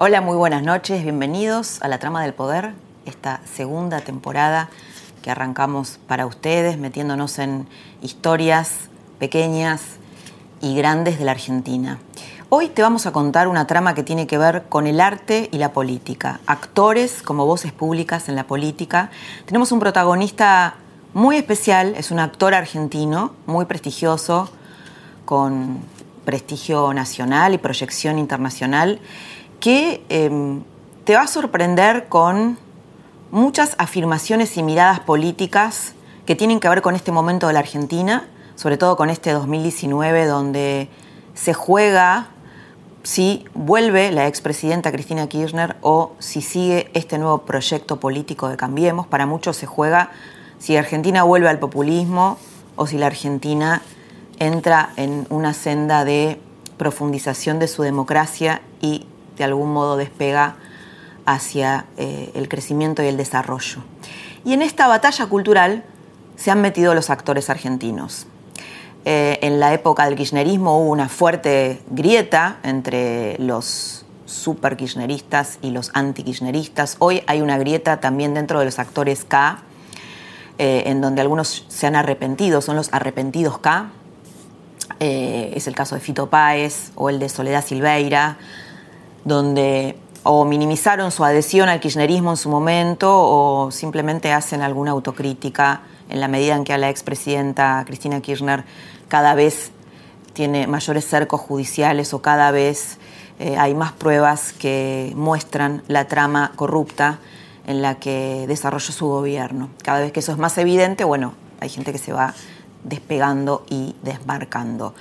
Hola, muy buenas noches, bienvenidos a La Trama del Poder, esta segunda temporada que arrancamos para ustedes, metiéndonos en historias pequeñas y grandes de la Argentina. Hoy te vamos a contar una trama que tiene que ver con el arte y la política, actores como voces públicas en la política. Tenemos un protagonista muy especial, es un actor argentino, muy prestigioso, con prestigio nacional y proyección internacional que em, te va a sorprender con muchas afirmaciones y miradas políticas que tienen que ver con este momento de la Argentina, sobre todo con este 2019 donde se juega si vuelve la expresidenta Cristina Kirchner o si sigue este nuevo proyecto político de Cambiemos. Para muchos se juega si Argentina vuelve al populismo o si la Argentina entra en una senda de profundización de su democracia y de algún modo despega hacia eh, el crecimiento y el desarrollo. Y en esta batalla cultural se han metido los actores argentinos. Eh, en la época del kirchnerismo hubo una fuerte grieta entre los super kirchneristas y los anti kirchneristas. Hoy hay una grieta también dentro de los actores K, eh, en donde algunos se han arrepentido, son los arrepentidos K. es el caso de Fito Páez o el de Soledad Silveira donde o minimizaron su adhesión al kirchnerismo en su momento o simplemente hacen alguna autocrítica en la medida en que a la expresidenta Cristina Kirchner cada vez tiene mayores cercos judiciales o cada vez eh, hay más pruebas que muestran la trama corrupta en la que desarrolló su gobierno. Cada vez que eso es más evidente, bueno, hay gente que se va despegando y desmarcando.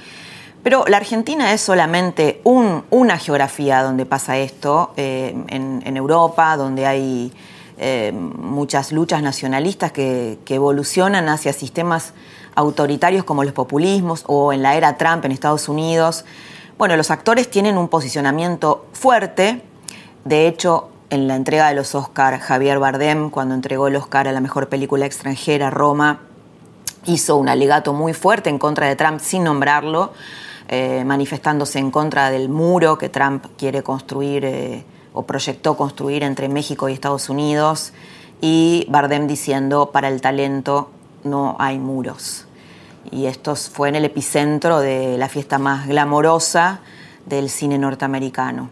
Pero la Argentina es solamente una geografía donde pasa esto, eh, en, Europa, donde hay eh, muchas luchas nacionalistas que, evolucionan hacia sistemas autoritarios como los populismos o en la era Trump en Estados Unidos. Bueno, los actores tienen un posicionamiento fuerte. De hecho, en la entrega de los Oscar, Javier Bardem, cuando entregó el Oscar a la mejor película extranjera, Roma, hizo un alegato muy fuerte en contra de Trump sin nombrarlo eh, manifestándose en contra del muro que Trump quiere construir eh, o proyectó construir entre México y Estados Unidos, y Bardem diciendo, para el talento no hay muros. Y esto fue en el epicentro de la fiesta más glamorosa del cine norteamericano.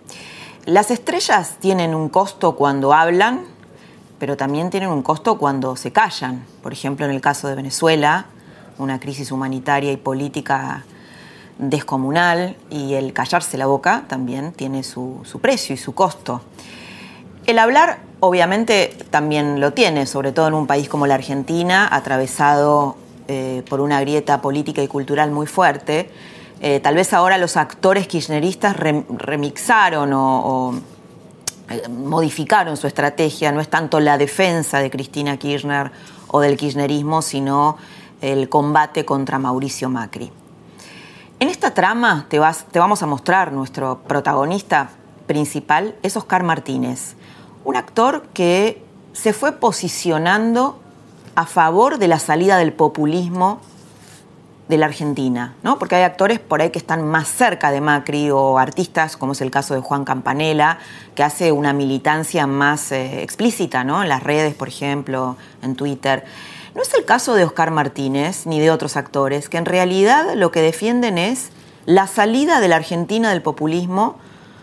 Las estrellas tienen un costo cuando hablan, pero también tienen un costo cuando se callan. Por ejemplo, en el caso de Venezuela, una crisis humanitaria y política descomunal y el callarse la boca también tiene su, precio y su costo. El hablar obviamente también lo tiene, sobre todo en un país como la Argentina, atravesado eh, por una grieta política y cultural muy fuerte. Eh, tal vez ahora los actores kirchneristas remixaron o, eh, modificaron su estrategia, no es tanto la defensa de Cristina Kirchner o del kirchnerismo, sino el combate contra Mauricio Macri. En esta trama te, vamos a mostrar nuestro protagonista principal, es Oscar Martínez, un actor que se fue posicionando a favor de la salida del populismo de la Argentina, ¿no? Porque hay actores por ahí que están más cerca de Macri o artistas, como es el caso de Juan Campanella, que hace una militancia más eh, explícita, ¿no? En las redes, por ejemplo, en Twitter. No es el caso de Oscar Martínez ni de otros actores, que en realidad lo que defienden es la salida de la Argentina del populismo,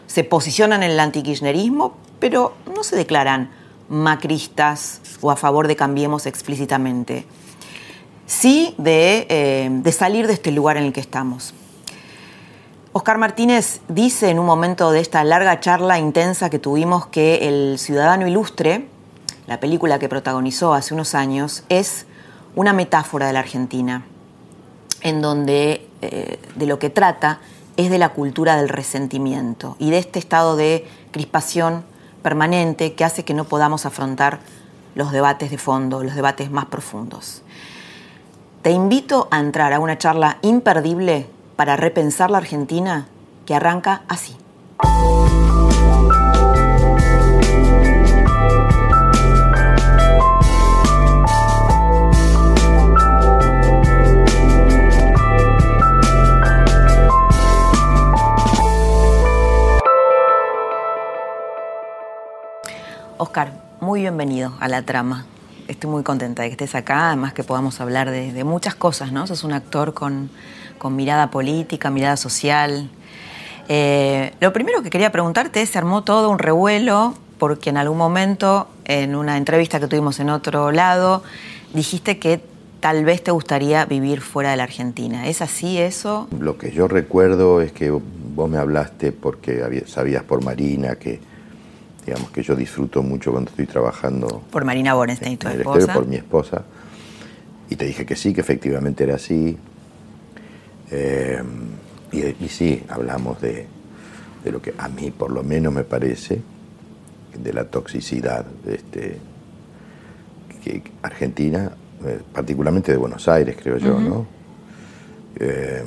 se posicionan en el antikirchnerismo, pero no se declaran macristas o a favor de Cambiemos explícitamente. Sí de, eh, de salir de este lugar en el que estamos. Oscar Martínez dice en un momento de esta larga charla intensa que tuvimos que el ciudadano ilustre la película que protagonizó hace unos años, es una metáfora de la Argentina. en donde eh, de lo que trata es de la cultura del resentimiento y de este estado de crispación permanente que hace que no podamos afrontar los debates de fondo, los debates más profundos. Te invito a entrar a una charla imperdible para repensar la Argentina que arranca así. Oscar, muy bienvenido a la trama. Estoy muy contenta de que estés acá, además que podamos hablar de, muchas cosas, ¿no? Sos un actor con, mirada política, mirada social. Eh, lo primero que quería preguntarte es, se armó todo un revuelo porque en algún momento, en una entrevista que tuvimos en otro lado, dijiste que tal vez te gustaría vivir fuera de la Argentina. ¿Es así eso? Lo que yo recuerdo es que vos me hablaste porque sabías por Marina que digamos que yo disfruto mucho cuando estoy trabajando. Por Marina Borenstein, tu esposa. Por mi esposa. Y te dije que sí, que efectivamente era así. Eh, y, sí, hablamos de, lo que a mí por lo menos me parece, de la toxicidad de este, que Argentina, eh, particularmente de Buenos Aires, creo yo, ¿no? Eh,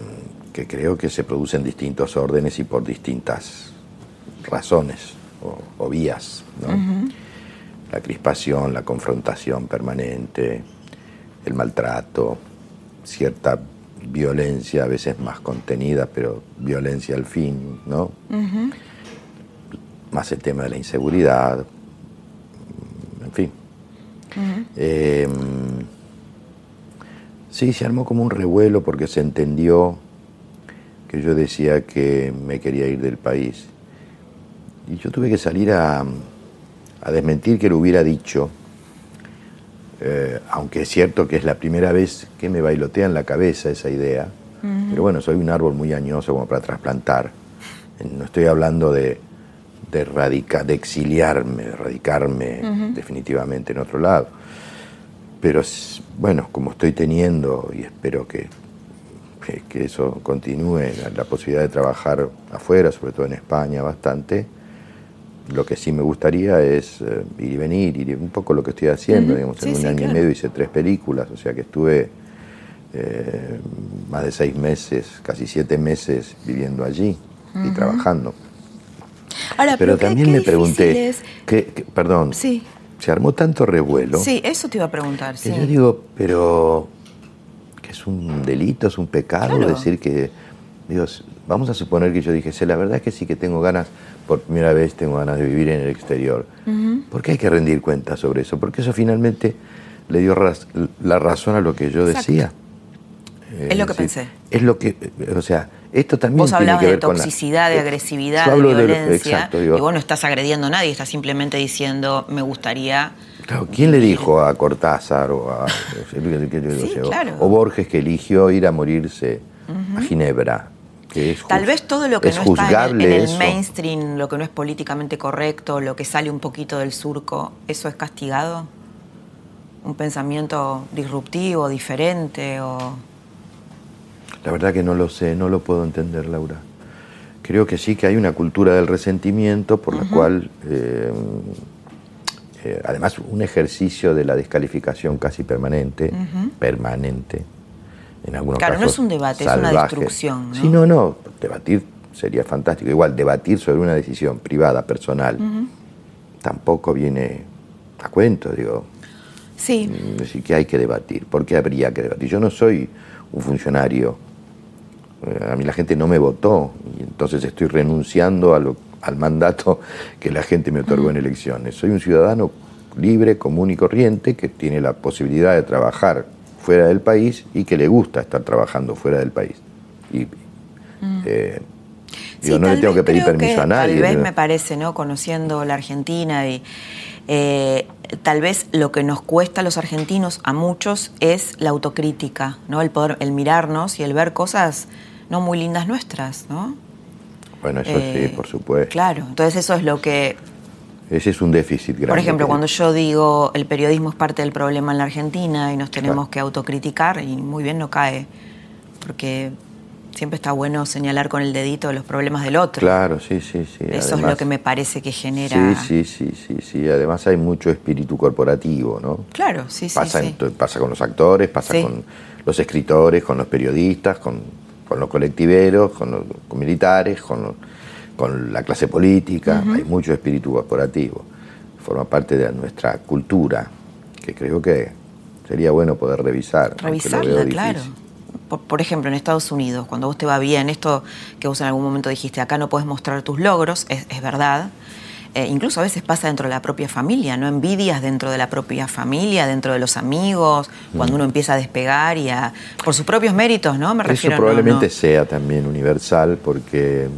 que creo que se producen distintos órdenes y por distintas razones o, vías. La crispación, la confrontación permanente, el maltrato, cierta violencia, a veces más contenida, pero violencia al fin, ¿no? Más el tema de la inseguridad, en fin. Em, sí, se armó como un revuelo porque se entendió que yo decía que me quería ir del país. Y yo tuve que salir a, desmentir que lo hubiera dicho, eh, aunque es cierto que es la primera vez que me bailotea en la cabeza esa idea. Pero bueno, soy un árbol muy añoso como para trasplantar. No estoy hablando de, de, de exiliarme, de radicarme definitivamente en otro lado. Pero bueno, como estoy teniendo, y espero que, que, eso continúe, la posibilidad de trabajar afuera, sobre todo en España bastante, lo que sí me gustaría es eh, ir y venir, ir un poco lo que estoy haciendo. digamos, en un año y medio hice tres películas, o sea que estuve eh, más de seis meses, casi siete meses viviendo allí y trabajando. pero, también me pregunté, que, perdón, se armó tanto revuelo. Sí, eso te iba a preguntar. Que yo digo, pero que es un delito, es un pecado decir que, Dios, vamos a suponer que yo dije, la verdad es que sí que tengo ganas por primera vez tengo ganas de vivir en el exterior. ¿Por qué hay que rendir cuentas sobre eso? Porque eso finalmente le dio la razón a lo que yo decía. es lo que pensé. Es lo que, o sea, esto también Vos tiene que ver de toxicidad, de agresividad, de violencia. y vos no estás agrediendo a nadie, estás simplemente diciendo, me gustaría... Claro, ¿quién le dijo a Cortázar o a o, Borges que eligió ir a morirse a Ginebra? Tal vez todo lo que no está en, el mainstream, lo que no es políticamente correcto, lo que sale un poquito del surco, ¿eso es castigado? ¿Un pensamiento disruptivo, diferente o...? La verdad que no lo sé, no lo puedo entender, Laura. Creo que sí que hay una cultura del resentimiento por la cual, eh, eh, además, un ejercicio de la descalificación casi permanente, permanente, claro, no es un debate, es una destrucción. ¿no? Sí, no, no, debatir sería fantástico. Igual, debatir sobre una decisión privada, personal, tampoco viene a cuento, digo. Sí. Mm, decir que hay que debatir. ¿Por qué habría que debatir? Yo no soy un funcionario. Eh, a mí la gente no me votó y entonces estoy renunciando al mandato que la gente me otorgó en elecciones. Soy un ciudadano libre, común y corriente que tiene la posibilidad de trabajar fuera del país y que le gusta estar trabajando fuera del país. Y, mm. eh, yo no le tengo que pedir permiso a nadie. Tal vez me parece, ¿no? Conociendo la Argentina y eh, tal vez lo que nos cuesta a los argentinos, a muchos, es la autocrítica, ¿no? El poder, el mirarnos y el ver cosas no muy lindas nuestras, ¿no? Bueno, eso sí, eh, por supuesto. Claro, entonces eso es lo que ese es un déficit grande. Por ejemplo, cuando yo digo el periodismo es parte del problema en la Argentina y nos tenemos que autocriticar, y muy bien no cae porque siempre está bueno señalar con el dedito los problemas del otro. Claro, sí, sí, sí. Eso es lo que me parece que genera... Sí, sí, sí, sí, sí. Además hay mucho espíritu corporativo, ¿no? Claro, sí, sí. Pasa, sí. pasa con los actores, pasa con los escritores, con los periodistas, con, los colectiveros, con los militares, con, con la clase política. Hay mucho espíritu corporativo. Forma parte de nuestra cultura, que creo que sería bueno poder revisar. Revisarla, claro por, ejemplo, en Estados Unidos, cuando vos te va bien, esto que vos en algún momento dijiste, acá no puedes mostrar tus logros, es, verdad. Eh, incluso a veces pasa dentro de la propia familia, ¿no? Envidias dentro de la propia familia, dentro de los amigos, cuando mm. uno empieza a despegar y a. por sus propios méritos, ¿no? Me refiero Eso probablemente sea también universal, porque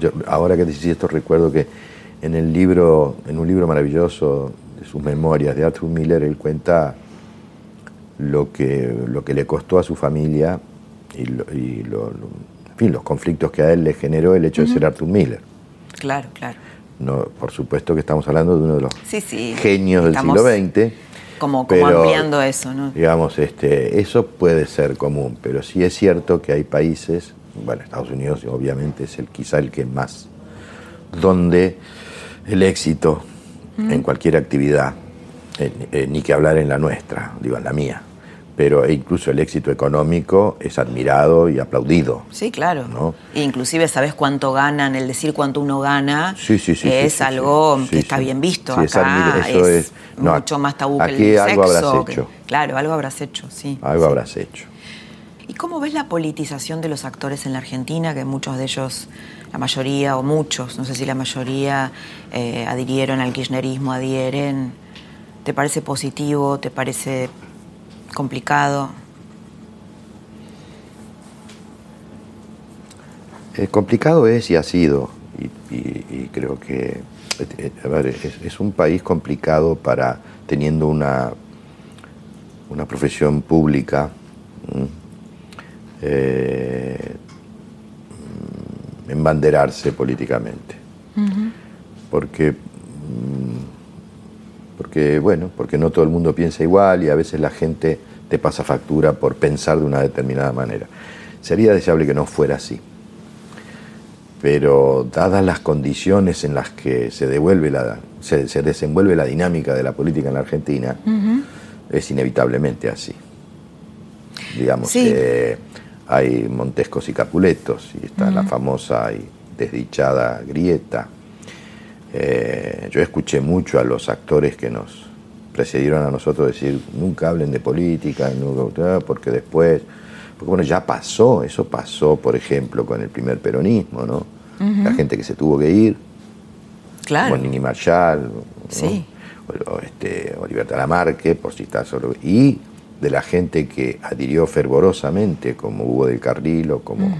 yo, ahora que decís esto, recuerdo que en el libro, en un libro maravilloso de sus memorias de Arthur Miller, él cuenta lo que, lo que le costó a su familia y, los conflictos que a él le generó el hecho de ser Arthur Miller. Claro, claro. No, por supuesto que estamos hablando de uno de los genios del siglo XX. Como, como ampliando eso, ¿no? Digamos, este, eso puede ser común, pero sí es cierto que hay países, bueno, Estados Unidos obviamente es el, quizá el que más, donde el éxito en cualquier actividad eh, ni que hablar en la nuestra, digo, en la mía. Pero incluso el éxito económico es admirado y aplaudido. Sí, claro. ¿no? E inclusive sabes cuánto ganan, el decir cuánto uno gana sí, sí, sí, es algo que está bien visto. Acá eso es, mucho más tabú que el algo habrás hecho. claro, algo habrás hecho, sí. Algo habrás hecho. ¿Y cómo ves la politización de los actores en la Argentina? Que muchos de ellos, la mayoría o muchos, no sé si la mayoría, eh, adhirieron al kirchnerismo, adhieren ¿Te parece positivo? ¿Te parece complicado? Eh, complicado es y ha sido, y, creo que eh, es, un país complicado para teniendo una, una profesión pública, eh, embanderarse políticamente. Porque mm, porque bueno, porque no todo el mundo piensa igual y a veces la gente te pasa factura por pensar de una determinada manera. Sería deseable que no fuera así. Pero dadas las condiciones en las que se, devuelve la, se, desenvuelve la dinámica de la política en la Argentina, es inevitablemente así. Digamos que hay Montescos y Capuletos, y está la famosa y desdichada grieta. Eh, yo escuché mucho a los actores que nos precedieron a nosotros decir, nunca hablen de política, porque después, porque bueno, ya pasó, eso pasó, por ejemplo, con el primer peronismo, ¿no? La gente que se tuvo que ir, claro. como Nini Marshall, o, este, Oliver Talamarque, por si está solo, y de la gente que adhirió fervorosamente, como Hugo del Carrilo, como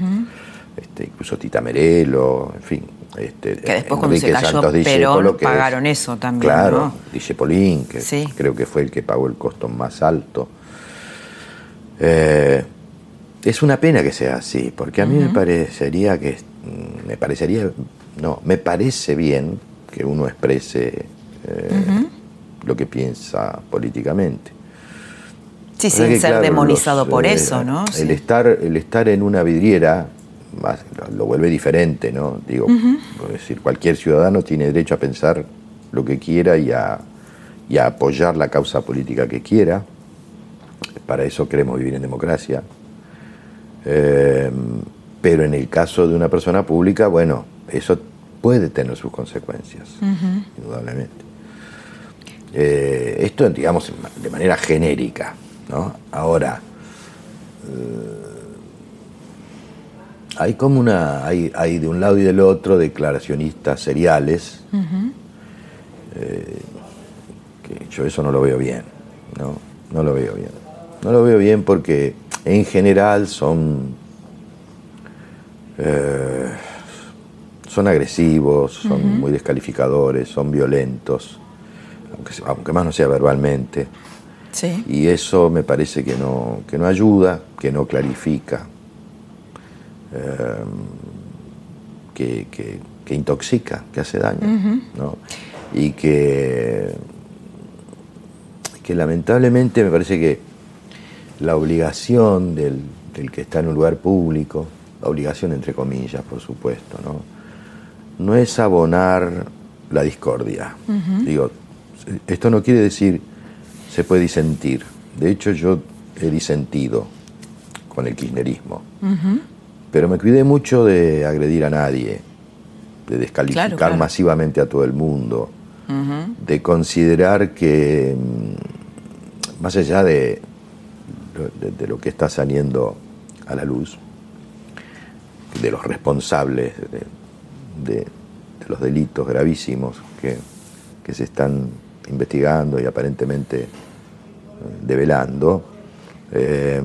este, incluso Tita Merelo, en fin, este, que después cuando se cayó Perón pagaron eso también. Claro, dice Polín, que creo que fue el que pagó el costo más alto. Eh, es una pena que sea así, porque a mí me parecería que me parecería no, me parece bien que uno exprese eh, lo que piensa políticamente. Sí, sin ser demonizado por eh, eso, ¿no? El, estar, el estar en una vidriera lo vuelve diferente, ¿no? Digo, decir, cualquier ciudadano tiene derecho a pensar lo que quiera y a, apoyar la causa política que quiera. Para eso queremos vivir en democracia. Eh, pero en el caso de una persona pública, bueno, eso puede tener sus consecuencias, indudablemente. Eh, esto, digamos, de manera genérica, ¿no? Ahora, eh, hay como una, hay, hay, de un lado y del otro declaracionistas seriales, eh, que yo eso no lo veo bien, ¿no? No lo veo bien. No lo veo bien porque en general son, eh, son agresivos, son muy descalificadores, son violentos, aunque, aunque más no sea verbalmente. Sí. Y eso me parece que no, que no ayuda, que no clarifica Em, que, intoxica, que hace daño, y que, que lamentablemente me parece que la obligación del el que está en un lugar público, la obligación entre comillas, por supuesto, ¿no? No es abonar la discordia. Digo, esto no quiere decir se puede disentir. De hecho, yo he disentido con el kirchnerismo. Pero me cuidé mucho de agredir a nadie, de descalificar masivamente a todo el mundo, de considerar que, mm, más allá de, de, lo que está saliendo a la luz, de los responsables de, los delitos gravísimos que, que, se están investigando y aparentemente develando, eh,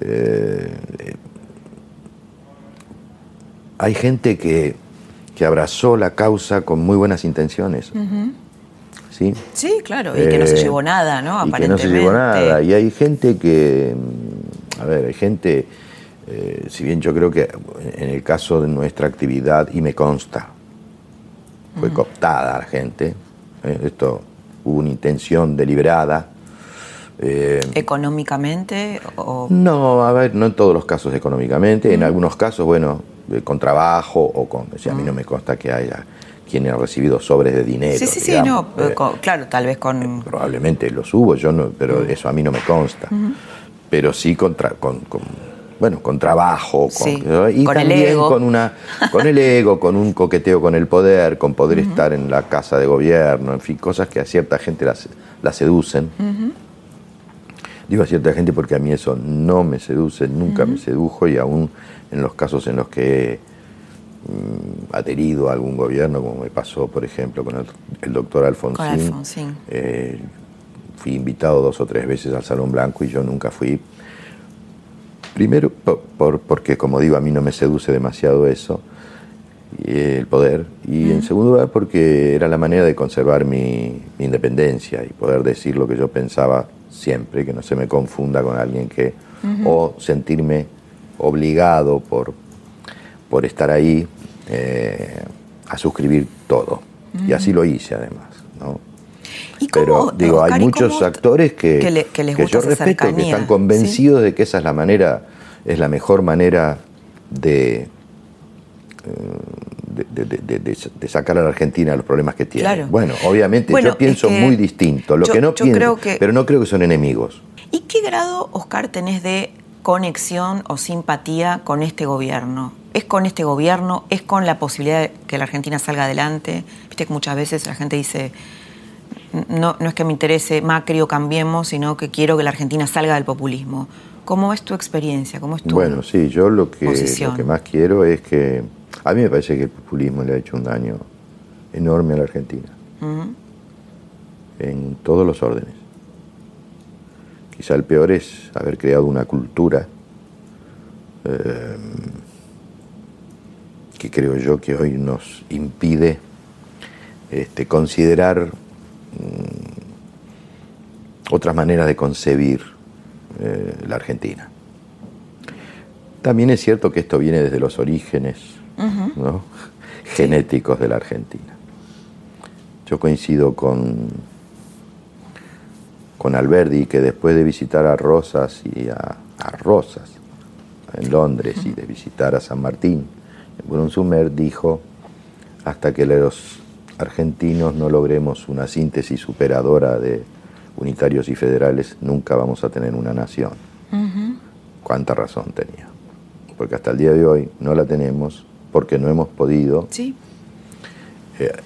eh, hay gente que, abrazó la causa con muy buenas intenciones. ¿Sí? sí, claro, y que no se eh, llevó nada, ¿no? Y que no se llevó nada. Y hay gente que, mm, a ver, hay gente, eh, si bien yo creo que en el caso de nuestra actividad, y me consta, fue cooptada la gente, esto hubo una intención deliberada, eh, ¿Económicamente? O... No, a ver, no en todos los casos económicamente. En algunos casos, bueno, con trabajo o con. O sea, a mí no me consta que haya quien haya recibido sobres de dinero. Sí, sí, sí, no, eh, claro, tal vez con. Eh, probablemente los hubo, yo no, pero eso a mí no me consta. Pero sí con, con, bueno, con trabajo, con, y también con una, con el ego, con un coqueteo con el poder, con poder estar en la casa de gobierno, en fin, cosas que a cierta gente la, seducen. Digo a cierta gente porque a mí eso no me seduce, nunca me sedujo y aún en los casos en los que he mm, adherido a algún gobierno, como me pasó, por ejemplo, con el, doctor Alfonsín, eh, fui invitado dos o tres veces al Salón Blanco y yo nunca fui. Primero por, porque, como digo, a mí no me seduce demasiado eso, el poder, y en segundo lugar porque era la manera de conservar mi independencia y poder decir lo que yo pensaba siempre, que no se me confunda con alguien que, o sentirme obligado por, por estar ahí eh, a suscribir todo. Y así lo hice además. ¿no? Pero digo, hay muchos actores que, que, yo respeto, que están convencidos de que esa es la manera, es la mejor manera de, eh, de, sacar a la Argentina los problemas que tiene. Bueno, obviamente yo pienso muy distinto. Lo que no pienso, pero no creo que son enemigos. ¿Y qué grado, Oscar, tenés de conexión o simpatía con este gobierno? ¿Es con este gobierno? ¿Es con la posibilidad de que la Argentina salga adelante? Viste que muchas veces la gente dice, no, no es que me interese Macri o cambiemos, sino que quiero que la Argentina salga del populismo. ¿Cómo es tu experiencia? ¿Cómo es tu Bueno, sí, yo lo que, lo que más quiero es que a mí me parece que el populismo le ha hecho un daño enorme a la Argentina, en todos los órdenes. Quizá el peor es haber creado una cultura eh, que creo yo que hoy nos impide este, considerar mm, otras maneras de concebir eh, la Argentina. También es cierto que esto viene desde los orígenes genéticos de la Argentina. Yo coincido con, con Alberdi que después de visitar a Rosas y a, Rosas en Londres y de visitar a San Martín, en Brunsumer dijo, hasta que los argentinos no logremos una síntesis superadora de unitarios y federales, nunca vamos a tener una nación. ¿Cuánta razón tenía? Porque hasta el día de hoy no la tenemos porque no hemos podido eh,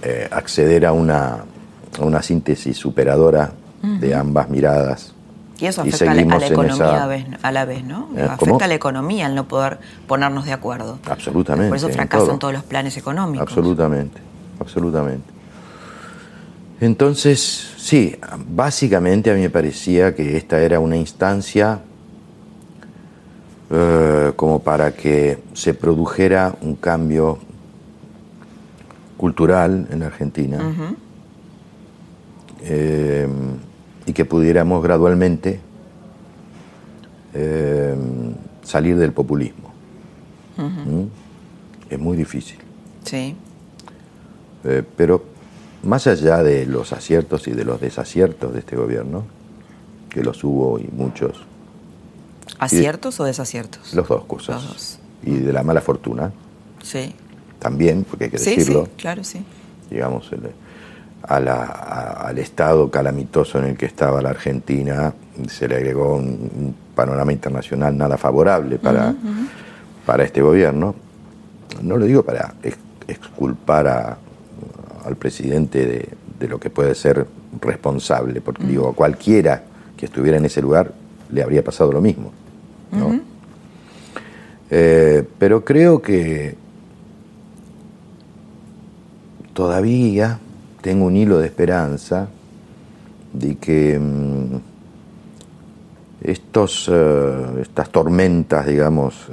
eh, acceder a una, una, síntesis superadora de ambas miradas. Y eso afecta a, la, economía a, la vez, ¿no? Eh, afecta a la economía el no poder ponernos de acuerdo. Absolutamente. Por eso fracasan todos los planes económicos. Absolutamente, absolutamente. Entonces, sí, básicamente a mí me parecía que esta era una instancia eh, como para que se produjera un cambio cultural en la Argentina eh, y que pudiéramos gradualmente eh, salir del populismo. ¿Mm? Es muy difícil. Sí. pero más allá de los aciertos y de los desaciertos de este gobierno, que los hubo y muchos, ¿Aciertos o desaciertos? Los dos cosas. Y de la mala fortuna. Sí. También, porque hay que decirlo. Sí, claro, sí. Digamos, al estado calamitoso en el que estaba la Argentina se le agregó un, panorama internacional nada favorable para, para este gobierno. No lo digo para exculpar al presidente de, de, lo que puede ser responsable, porque digo, a cualquiera que estuviera en ese lugar le habría pasado lo mismo. Eh, pero creo que todavía tengo un hilo de esperanza de que mm, estos, eh, estas tormentas, digamos,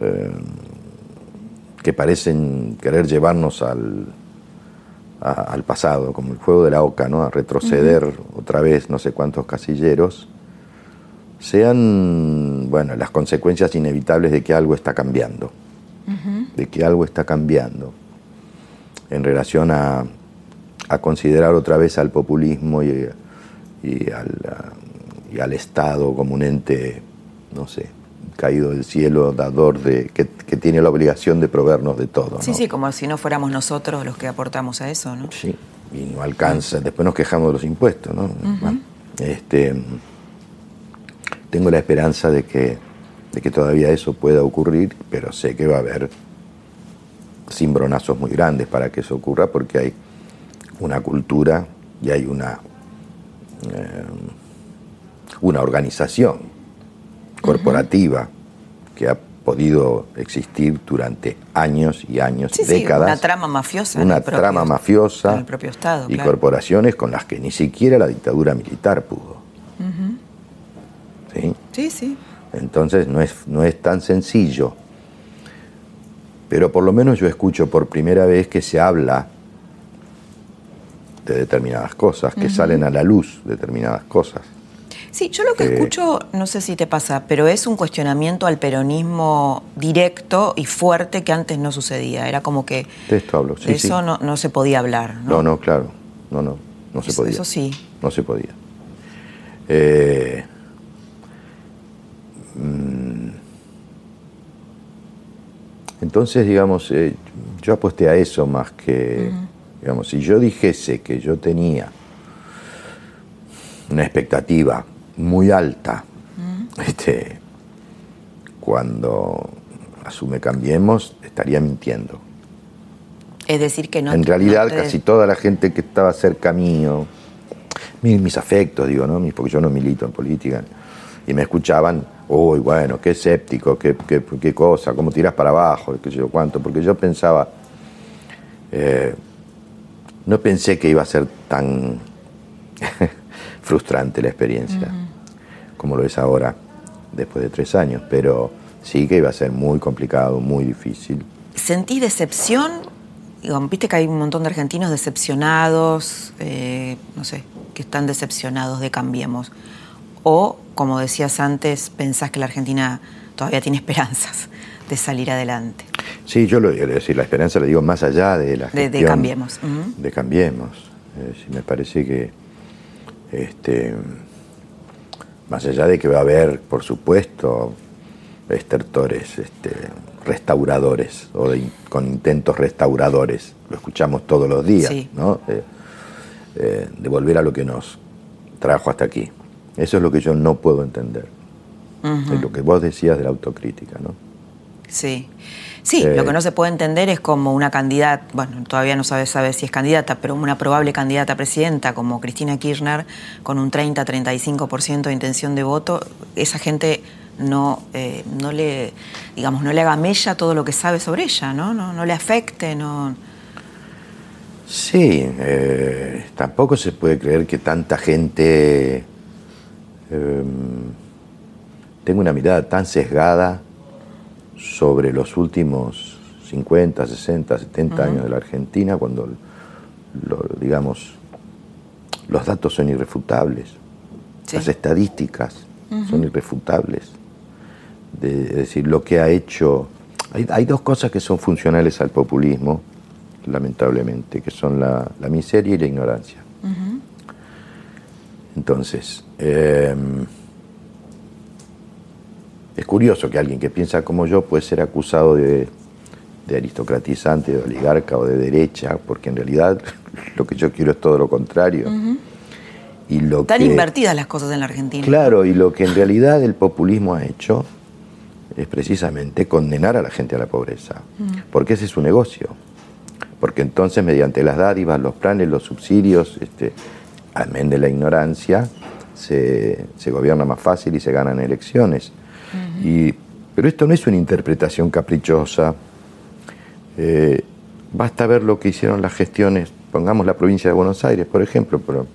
eh, que parecen querer llevarnos al, al pasado, como el juego de la oca, ¿no? a retroceder otra vez no sé cuántos casilleros, sean bueno, las consecuencias inevitables de que algo está cambiando, de que algo está cambiando en relación a, a considerar otra vez al populismo y, y, al, y al Estado como un ente, no sé, caído del cielo, dador de, que, tiene la obligación de proveernos de todo. Sí, sí, como si no fuéramos nosotros los que aportamos a eso, ¿no? Sí, y no alcanza. Después nos quejamos de los impuestos, ¿no? este, tengo la esperanza de que, de que todavía eso pueda ocurrir, pero sé que va a haber cimbronazos muy grandes para que eso ocurra, porque hay una cultura y hay una, eh, una organización corporativa que ha podido existir durante años y años, sí, décadas. Sí, una trama mafiosa. Una trama mafiosa. En el propio Estado. Y corporaciones con las que ni siquiera la dictadura militar pudo. ¿Sí? Sí, sí. Entonces no es, no es tan sencillo. Pero por lo menos yo escucho por primera vez que se habla de determinadas cosas, que salen a la luz determinadas cosas. Sí, yo lo que escucho, no sé si te pasa, pero es un cuestionamiento al peronismo directo y fuerte que antes no sucedía. Era como que de esto hablo. Sí, eso No, no, se podía hablar. ¿no? no, claro. No, no, no se podía. Eso sí. No se podía. Eh, mm, entonces, digamos, eh, yo aposté a eso más que, digamos, si yo dijese que yo tenía una expectativa muy alta. Este, cuando asume Cambiemos, estaría mintiendo. Es decir, que no. En realidad, casi toda la gente que estaba cerca mío, mis, afectos, digo, ¿no? Porque yo no milito en política, y me escuchaban, uy, bueno, qué escéptico, qué, qué, cosa, cómo tiras para abajo, qué sé yo cuánto, porque yo pensaba, eh, no pensé que iba a ser tan frustrante la experiencia como lo es ahora, después de tres años, pero sí que iba a ser muy complicado, muy difícil. ¿Sentís decepción? Viste que hay un montón de argentinos decepcionados, eh, no sé, que están decepcionados de Cambiemos. O, como decías antes, pensás que la Argentina todavía tiene esperanzas de salir adelante. Sí, yo lo quiero decir, la esperanza le digo más allá de la gestión, de, Cambiemos. De Cambiemos. me parece que este, más allá de que va a haber, por supuesto, estertores, este, restauradores o con intentos restauradores, lo escuchamos todos los días, ¿no? Eh, de volver a lo que nos trajo hasta aquí. Eso es lo que yo no puedo entender. Es lo que vos decías de la autocrítica, ¿no? Sí. Sí, lo que no se puede entender es como una candidata, bueno, todavía no sabe, sabe si es candidata, pero una probable candidata a presidenta como Cristina Kirchner, con un 30-35% de intención de voto, esa gente no, eh, no le, digamos, no le haga mella todo lo que sabe sobre ella, ¿no? No, le afecte, no. Sí, eh, tampoco se puede creer que tanta gente em, tenga una mirada tan sesgada sobre los últimos 50, 60, 70 años de la Argentina, cuando, digamos, los datos son irrefutables, las estadísticas son irrefutables. De, es decir, lo que ha hecho... Hay, dos cosas que son funcionales al populismo, lamentablemente, que son la, miseria y la ignorancia. Entonces, em, es curioso que alguien que piensa como yo puede ser acusado de, aristocratizante, de oligarca o de derecha, porque en realidad lo que yo quiero es todo lo contrario. y lo Están invertidas las cosas en la Argentina. Claro, y lo que en realidad el populismo ha hecho es precisamente condenar a la gente a la pobreza, porque ese es su negocio. Porque entonces mediante las dádivas, los planes, los subsidios, este, amén de la ignorancia, se, gobierna más fácil y se ganan elecciones. Y, pero esto no es una interpretación caprichosa. Eh, basta ver lo que hicieron las gestiones, pongamos la provincia de Buenos Aires, por ejemplo, pero,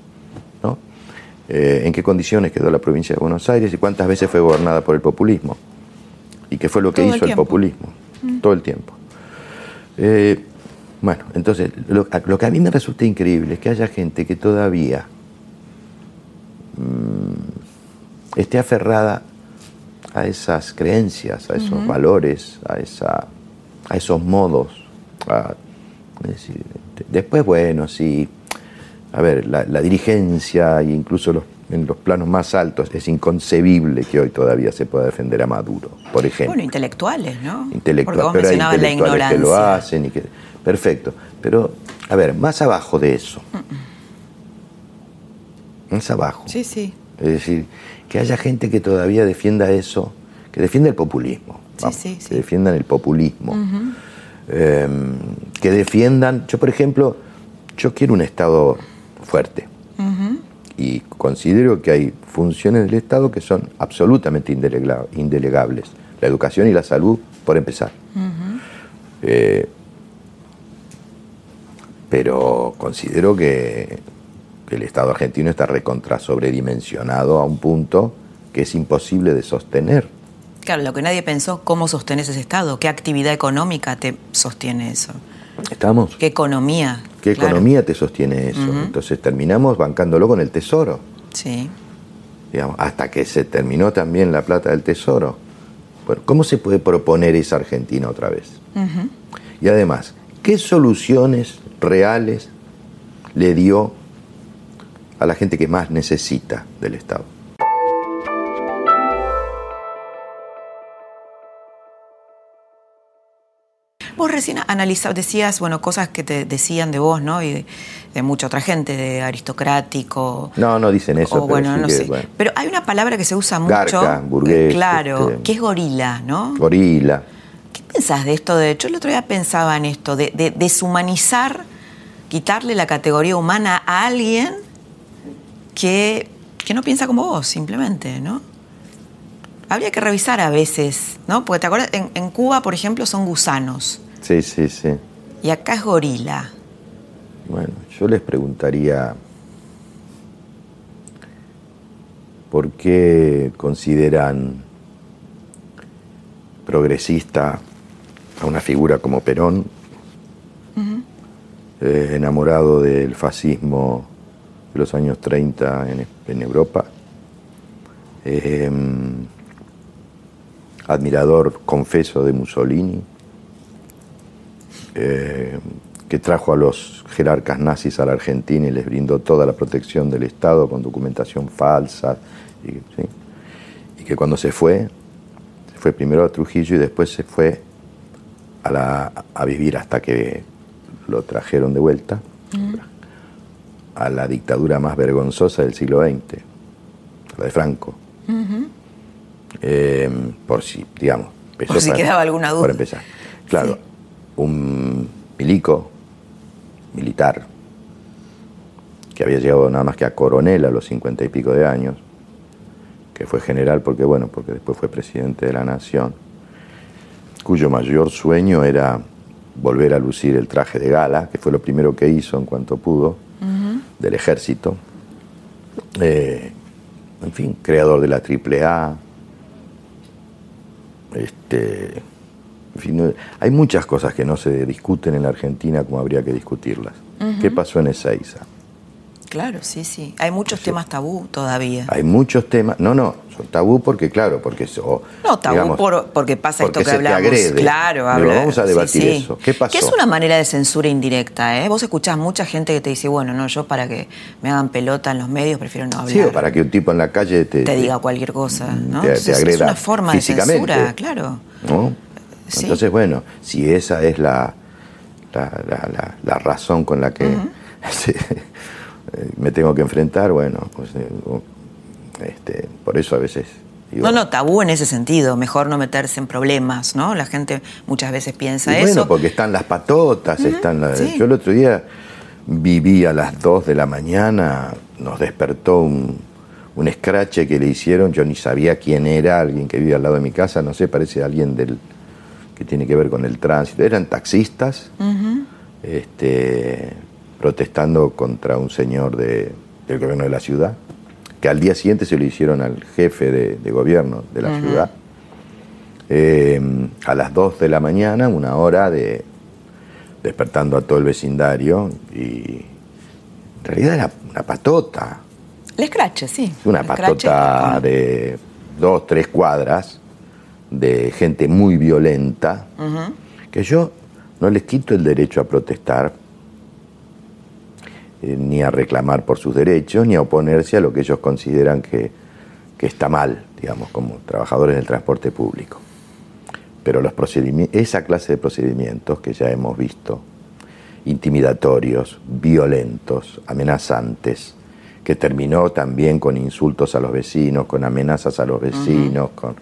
¿no? Eh, en qué condiciones quedó la provincia de Buenos Aires y cuántas veces fue gobernada por el populismo. Y qué fue lo que hizo el, populismo, todo el tiempo. Eh, bueno, entonces, lo, que a mí me resulta increíble es que haya gente que todavía mm, esté aferrada a esas creencias, a esos valores, a, esa, a esos modos. después, bueno, sí, a ver, la, dirigencia e incluso los, en los planos más altos es inconcebible que hoy todavía se pueda defender a Maduro, por ejemplo. Bueno, intelectuales, ¿no? Intelectuales, pero hay intelectuales que lo hacen y que... Perfecto, pero a ver, más abajo de eso. Más abajo. Sí, sí. Es decir, que haya gente que todavía defienda eso, que defienda el populismo. sí, sí, Que defiendan el populismo. Em, que defiendan, yo por ejemplo, yo quiero un Estado fuerte. Y considero que hay funciones del Estado que son absolutamente indelegables. La educación y la salud, por empezar. Eh, pero considero que el Estado argentino está recontra sobredimensionado a un punto que es imposible de sostener. Claro, lo que nadie pensó, ¿cómo sostener ese Estado? ¿Qué actividad económica te sostiene eso? ¿Estamos? ¿Qué economía? ¿Qué economía te sostiene eso? Entonces terminamos bancándolo con el tesoro. Sí. Digamos, hasta que se terminó también la plata del tesoro. Bueno, ¿cómo se puede proponer esa Argentina otra vez? Y además, ¿qué soluciones reales le dio a la gente que más necesita del Estado? Vos recién analizabas, decías, bueno, cosas que te decían de vos, ¿no? Y de, mucha otra gente, de aristocrático. No, no dicen eso. pero bueno, no sé. Pero hay una palabra que se usa mucho. burgués. Claro, este, que es gorila, ¿no? Gorila. ¿Qué pensás de esto? De hecho, el otro día pensaba en esto, de, deshumanizar, quitarle la categoría humana a alguien que, que no piensa como vos, simplemente, ¿no? habría que revisar a veces, ¿no? Porque te acuerdas, en, Cuba, por ejemplo, son gusanos. Sí, sí, sí. Y acá es gorila. Bueno, yo les preguntaría por qué consideran progresista a una figura como Perón, eh, enamorado del fascismo de los años 30 en, Europa. Eh, admirador confeso de Mussolini, eh, que trajo a los jerarcas nazis a la Argentina y les brindó toda la protección del Estado con documentación falsa, y, que cuando se fue, se fue primero a Trujillo y después se fue a vivir hasta que lo trajeron de vuelta a la dictadura más vergonzosa del siglo XX, la de Franco. Em, por si, digamos. Por si quedaba alguna duda. Por empezar. Claro, un milico, militar, que había llegado nada más que a coronel a los cincuenta y pico de años, que fue general porque, bueno, porque después fue presidente de la nación, cuyo mayor sueño era volver a lucir el traje de gala, que fue lo primero que hizo en cuanto pudo, del ejército. Eh, en fin, creador de la AAA, este, hay muchas cosas que no se discuten en la Argentina como habría que discutirlas. ¿Qué pasó en Ezeiza? Claro, sí, sí. Hay muchos temas tabú todavía. Hay muchos temas, no, no, son tabú porque, claro, porque... O, no, tabú porque pasa esto que hablamos. Claro, vamos a debatir eso. ¿Qué pasó? Que es una manera de censura indirecta, ¿eh? Vos escuchás mucha gente que te dice, bueno, no, yo para que me hagan pelota en los medios prefiero no hablar. Sí, o para que un tipo en la calle te... Te diga cualquier cosa, ¿no? Te, agreda es una forma de censura, claro. ¿no? Entonces, bueno, si esa es la, la, la, razón con la que... me tengo que enfrentar, bueno, pues eh, este, por eso a veces... no, no, tabú en ese sentido, mejor no meterse en problemas, ¿no? La gente muchas veces piensa eso. Bueno, porque están las patotas, están Yo el otro día viví a las 2 de la mañana, nos despertó un, un escrache que le hicieron, yo ni sabía quién era, alguien que vive al lado de mi casa, no sé, parece alguien del que tiene que ver con el tránsito. Eran taxistas, este, protestando contra un señor de, del gobierno de la ciudad, que al día siguiente se lo hicieron al jefe de, gobierno de la ciudad. Em, a las 2 de la mañana, una hora de despertando a todo el vecindario y en realidad era una patota. El escrache, sí. Una patota de dos, tres cuadras de gente muy violenta, que yo no les quito el derecho a protestar, eh, ni a reclamar por sus derechos, ni a oponerse a lo que ellos consideran que, está mal, digamos, como trabajadores del transporte público. Pero los esa clase de procedimientos que ya hemos visto, intimidatorios, violentos, amenazantes, que terminó también con insultos a los vecinos, con amenazas a los vecinos, con,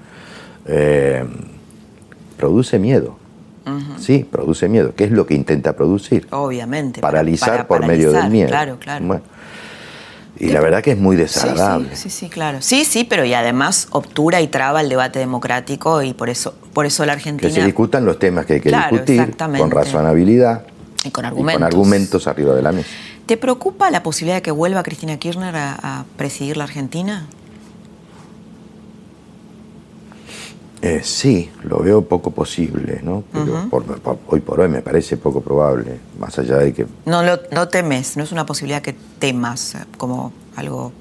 eh, produce miedo. Sí, produce miedo. ¿Qué es lo que intenta producir? Obviamente. Paralizar por medio del miedo. Claro, claro. y la verdad que es muy desagradable. Sí, sí, claro. Sí, sí, pero y además obtura y traba el debate democrático y por eso, por eso la Argentina. Que se discutan los temas que hay que discutir con razonabilidad y con argumentos. con argumentos arriba de la mesa. ¿Te preocupa la posibilidad de que vuelva Cristina Kirchner a presidir la Argentina? Eh, sí, lo veo poco posible, ¿no? Pero hoy por hoy me parece poco probable, más allá de que... No, lo, no temes, no es una posibilidad que temas eh, como algo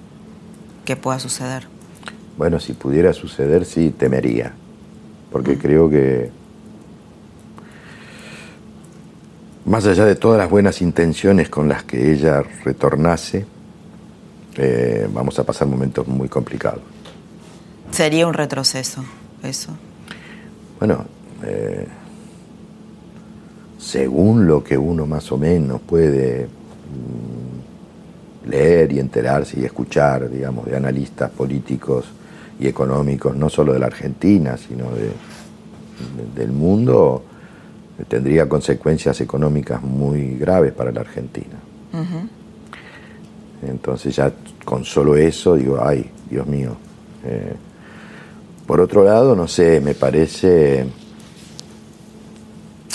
que pueda suceder. Bueno, si pudiera suceder, sí, temería, porque creo que más allá de todas las buenas intenciones con las que ella retornase, eh, vamos a pasar momentos muy complicados. Sería un retroceso eso? Bueno, eh, según lo que uno más o menos puede mm, leer y enterarse y escuchar, digamos, de analistas políticos y económicos, no solo de la Argentina, sino de, del mundo, tendría consecuencias económicas muy graves para la Argentina. Entonces ya con solo eso digo, ay, Dios mío, eh, por otro lado, no sé, me parece...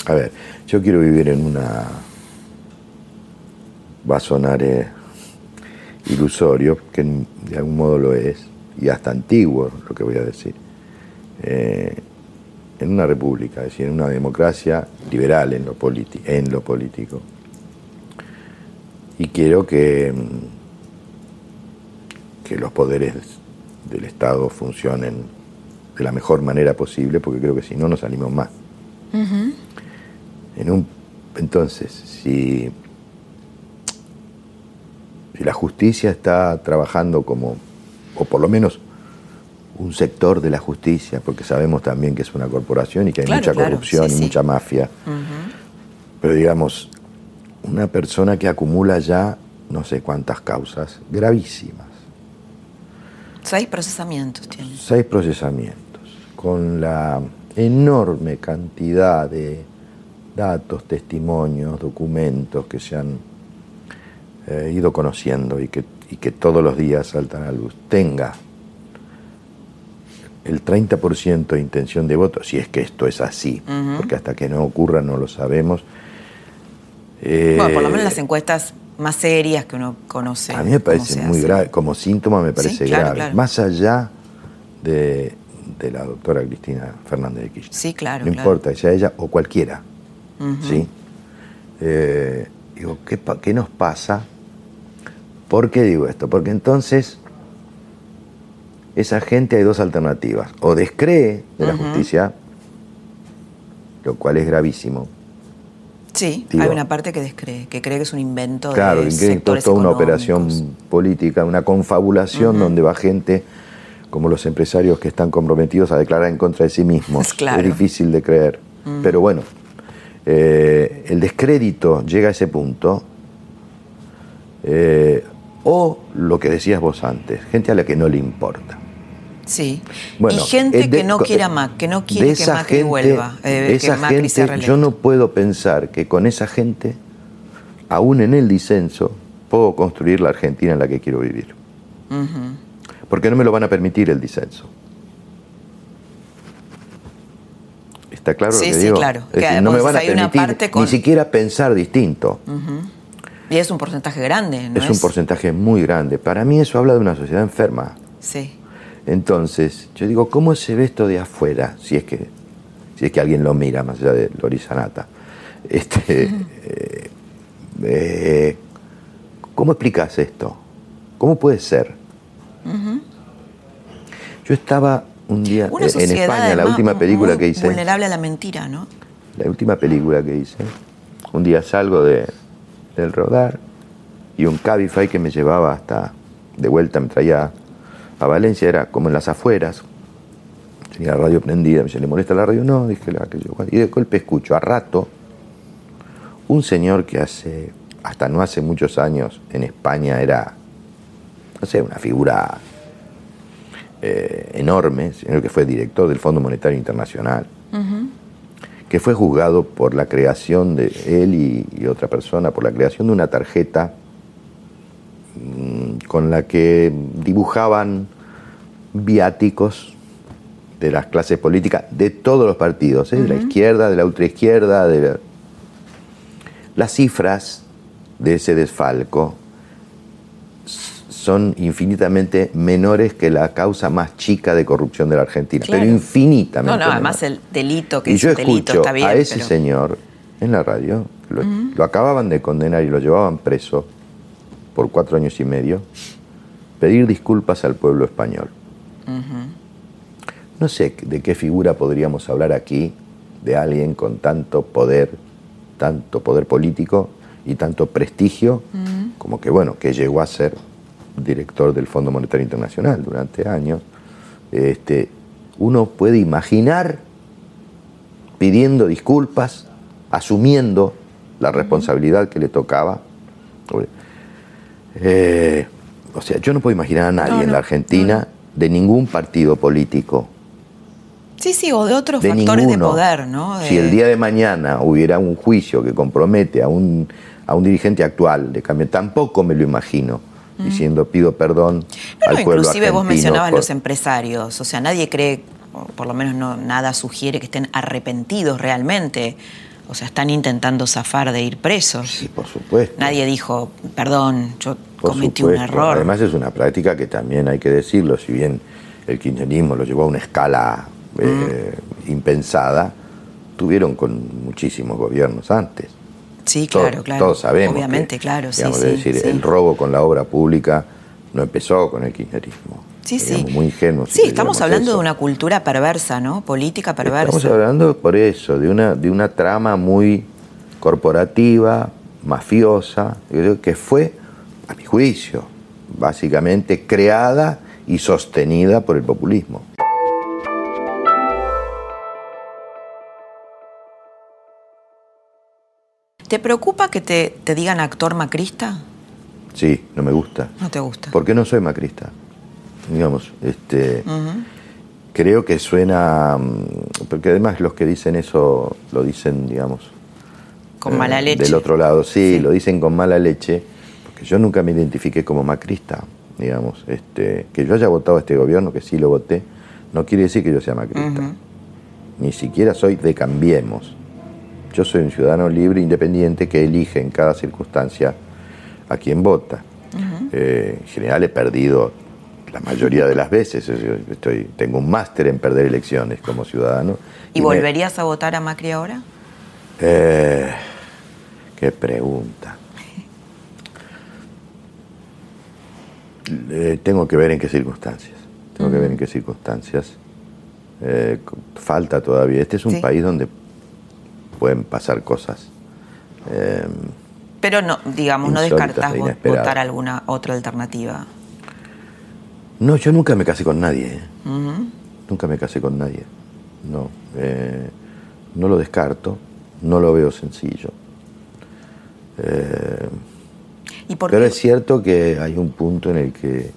A ver, yo quiero vivir en una... Va a sonar eh, ilusorio, que de algún modo lo es, y hasta antiguo lo que voy a decir. Eh, en una república, es decir, en una democracia liberal en lo, en lo político. Y quiero que, que los poderes del Estado funcionen de la mejor manera posible, porque creo que si no, no salimos más. en un, entonces, si, si la justicia está trabajando como, o por lo menos un sector de la justicia, porque sabemos también que es una corporación y que hay mucha corrupción y mucha mafia, pero digamos, una persona que acumula ya no sé cuántas causas gravísimas. Seis procesamientos tiene. Seis procesamientos con la enorme cantidad de datos, testimonios, documentos que se han eh, ido conociendo y que, que todos los días saltan a luz, tenga el 30% de intención de voto, si es que esto es así, porque hasta que no ocurra no lo sabemos. bueno, por lo menos las encuestas más serias que uno conoce. A mí me parece muy grave, como síntoma me parece grave, más allá de de la doctora Cristina Fernández de Kirchner. Sí, claro. No importa que sea ella o cualquiera. ¿sí? Eh, digo, ¿qué, ¿qué, nos pasa? ¿Por qué digo esto? Porque entonces esa gente hay dos alternativas. O descree de la justicia, lo cual es gravísimo. Sí, hay una parte que descree, que cree que es un invento claro, de que es toda una operación política, una confabulación donde va gente como los empresarios que están comprometidos a declarar en contra de sí mismos. Es difícil de creer. Pero bueno, eh, el descrédito llega a ese punto. Eh, o lo que decías vos antes, gente a la que no le importa. Sí. y gente que no quiere a que no quiere que Macri vuelva, eh, esa gente, Yo no puedo pensar que con esa gente, aún en el disenso, puedo construir la Argentina en la que quiero vivir. Porque no me lo van a permitir el disenso. ¿Está claro lo que sí, claro. no me van a permitir ni siquiera pensar distinto. Y es un porcentaje grande, ¿no es, es un porcentaje muy grande. Para mí eso habla de una sociedad enferma. Sí. Entonces, yo digo, ¿cómo se ve esto de afuera? Si es que, si es que alguien lo mira, más allá de Lorizanata. Este, eh, eh, ¿Cómo explicas esto? ¿Cómo puede ser? Yo estaba un día en España, la última película que hice. Vulnerable a la mentira, ¿no? La última película que hice. Un día salgo de, del rodar y un Cabify que me llevaba hasta de vuelta me traía a Valencia, era como en las afueras. Tenía la radio prendida, me dice, ¿le molesta la radio? No, dije la que yo. Y de golpe escucho a rato un señor que hace, hasta no hace muchos años, en España era, no sé, una figura eh, enorme, señor que fue director del Fondo Monetario Internacional, que fue juzgado por la creación de él y otra persona, por la creación de una tarjeta Mm, con la que dibujaban viáticos de las clases políticas de todos los partidos, ¿eh? de la izquierda, de la ultraizquierda, de las cifras de ese desfalco son infinitamente menores que la causa más chica de corrupción de la Argentina, pero infinitamente. No, no, además el delito que y es yo delito está bien, a ese señor en la radio, lo acababan de condenar y lo llevaban preso por cuatro años y medio, pedir disculpas al pueblo español. No sé de qué figura podríamos hablar aquí de alguien con tanto poder, tanto poder político y tanto prestigio, como que bueno, que llegó a ser director del Fondo Monetario Internacional durante años. Este, uno puede imaginar pidiendo disculpas, asumiendo la responsabilidad que le tocaba. Eh, o sea, yo no puedo imaginar a nadie en la Argentina de ningún partido político. Sí, sí, o de otros factores de poder, ¿no? Si el día de mañana hubiera un juicio que compromete a un, a un dirigente actual de cambio, tampoco me lo imagino mm. diciendo pido perdón al pueblo Inclusive vos mencionabas los empresarios, o sea, nadie cree, por lo menos no, nada sugiere que estén arrepentidos realmente o sea, están intentando zafar de ir presos. Sí, por supuesto. Nadie dijo, perdón, yo cometí un error. Además es una práctica que también hay que decirlo, si bien el kirchnerismo lo llevó a una escala eh, mm. impensada, tuvieron con muchísimos gobiernos antes. Sí, claro, claro. Todos sabemos. Obviamente, claro, sí, Es decir, el robo con la obra pública no empezó con el kirchnerismo. Sí, sí. Muy ingenuo. sí, estamos hablando de una cultura perversa, ¿no? Política perversa. Estamos hablando por eso, de una, de una trama muy corporativa, mafiosa, que fue, a mi juicio, básicamente creada y sostenida por el populismo. ¿Te preocupa que te, te digan actor macrista? Sí, no me gusta. No te gusta. ¿Por qué no soy macrista? digamos, este, creo que suena, mm, porque además los que dicen eso lo dicen, digamos, con mala eh, leche. Del otro lado, sí, lo dicen con mala leche, porque yo nunca me identifiqué como macrista, digamos, este, que yo haya votado a este gobierno, que sí lo voté, no quiere decir que yo sea macrista. Ni siquiera soy de Cambiemos. Yo soy un ciudadano libre, independiente, que elige en cada circunstancia a quien vota. Eh, en general he perdido la mayoría de las veces. Estoy, tengo un máster en perder elecciones como ciudadano. ¿Y, volverías a votar a Macri ahora? Eh, qué pregunta. Eh, tengo que ver en qué circunstancias. Tengo que ver en qué circunstancias. Eh, falta todavía. Este es un Sí. país donde pueden pasar cosas. Eh, Pero no, digamos, no Insólitas descartás e votar alguna otra alternativa. no, yo nunca me casé con nadie. ¿eh? Nunca me casé con nadie. No. Eh, no lo descarto. No lo veo sencillo. Eh, ¿Y por Pero qué? es cierto que hay un punto en el que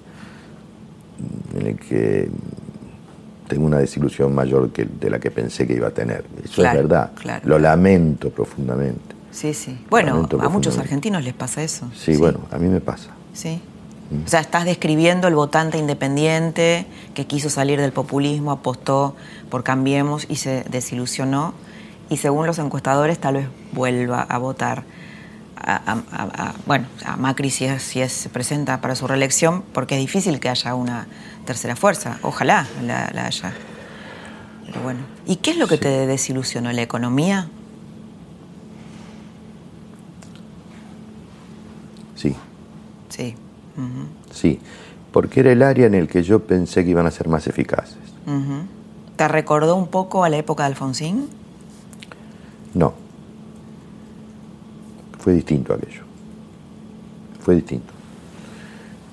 en el que tengo una desilusión mayor que de la que pensé que iba a tener. Eso Claro, es verdad. claro. Lo lamento profundamente. Sí, sí. Bueno, a muchos argentinos les pasa eso. Sí, bueno, a mí me pasa. Sí. O sea, estás describiendo el votante independiente que quiso salir del populismo, apostó por Cambiemos y se desilusionó. Y según los encuestadores, tal vez vuelva a votar a, a- a- a- bueno, a Macri si, es- si es- se presenta para su reelección, porque es difícil que haya una tercera fuerza. Ojalá la, la haya. Pero bueno. ¿Y qué es lo que te desilusionó? ¿La economía? Sí, Sí. Sí. Porque era el área en el que yo pensé que iban a ser más eficaces. ¿Te recordó un poco a la época de Alfonsín? No. Fue distinto aquello. Fue distinto.